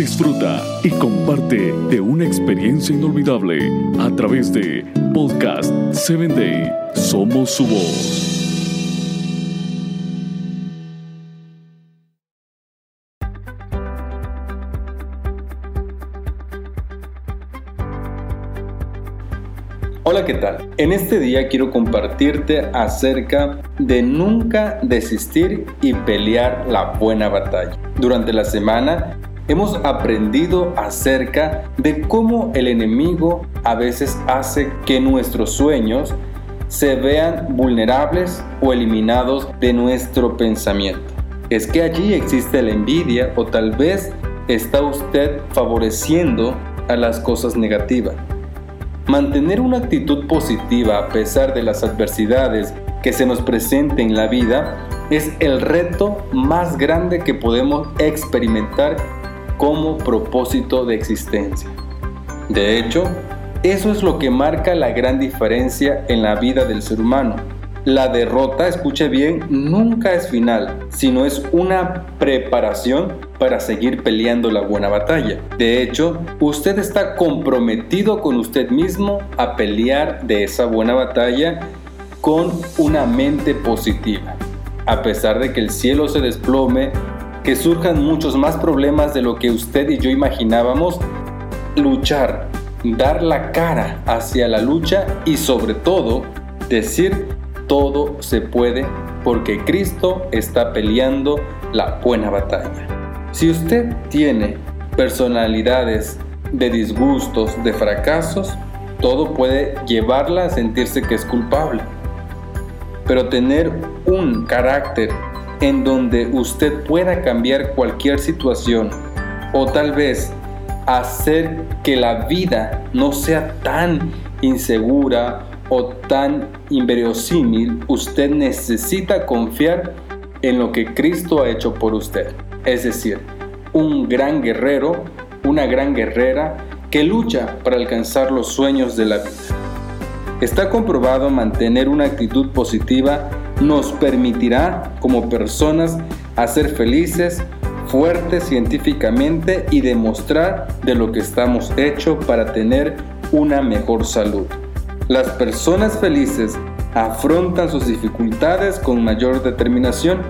disfruta y comparte de una experiencia inolvidable a través de Podcast 7 Day. Somos su voz. Hola, ¿qué tal? En este día quiero compartirte acerca de nunca desistir y pelear la buena batalla. Durante la semana hemos aprendido acerca de cómo el enemigo a veces hace que nuestros sueños se vean vulnerables o eliminados de nuestro pensamiento. Es que allí existe la envidia o tal vez está usted favoreciendo a las cosas negativas. Mantener una actitud positiva a pesar de las adversidades que se nos presenten en la vida es el reto más grande que podemos experimentar como propósito de existencia. De hecho, eso es lo que marca la gran diferencia en la vida del ser humano. La derrota, escuche bien, nunca es final, sino es una preparación para seguir peleando la buena batalla. De hecho, usted está comprometido con usted mismo a pelear de esa buena batalla con una mente positiva. A pesar de que el cielo se desplome, que surjan muchos más problemas de lo que usted y yo imaginábamos, luchar, dar la cara hacia la lucha y sobre todo decir todo se puede porque Cristo está peleando la buena batalla. Si usted tiene personalidades de disgustos, de fracasos, todo puede llevarla a sentirse que es culpable. Pero tener un carácter en donde usted pueda cambiar cualquier situación o tal vez hacer que la vida no sea tan insegura o tan inverosímil, usted necesita confiar en lo que Cristo ha hecho por usted. Es decir, un gran guerrero, una gran guerrera que lucha para alcanzar los sueños de la vida. Está comprobado mantener una actitud positiva nos permitirá como personas hacer felices, fuertes científicamente y demostrar de lo que estamos hechos para tener una mejor salud. Las personas felices afrontan sus dificultades con mayor determinación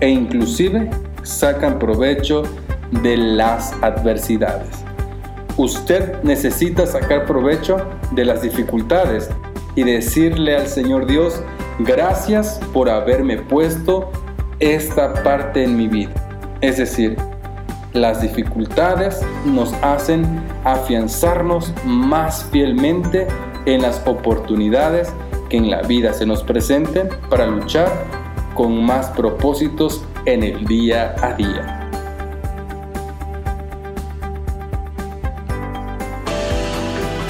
e inclusive sacan provecho de las adversidades. Usted necesita sacar provecho de las dificultades y decirle al Señor Dios, gracias por haberme puesto esta parte en mi vida. Es decir, las dificultades nos hacen afianzarnos más fielmente en las oportunidades que en la vida se nos presenten para luchar con más propósitos en el día a día.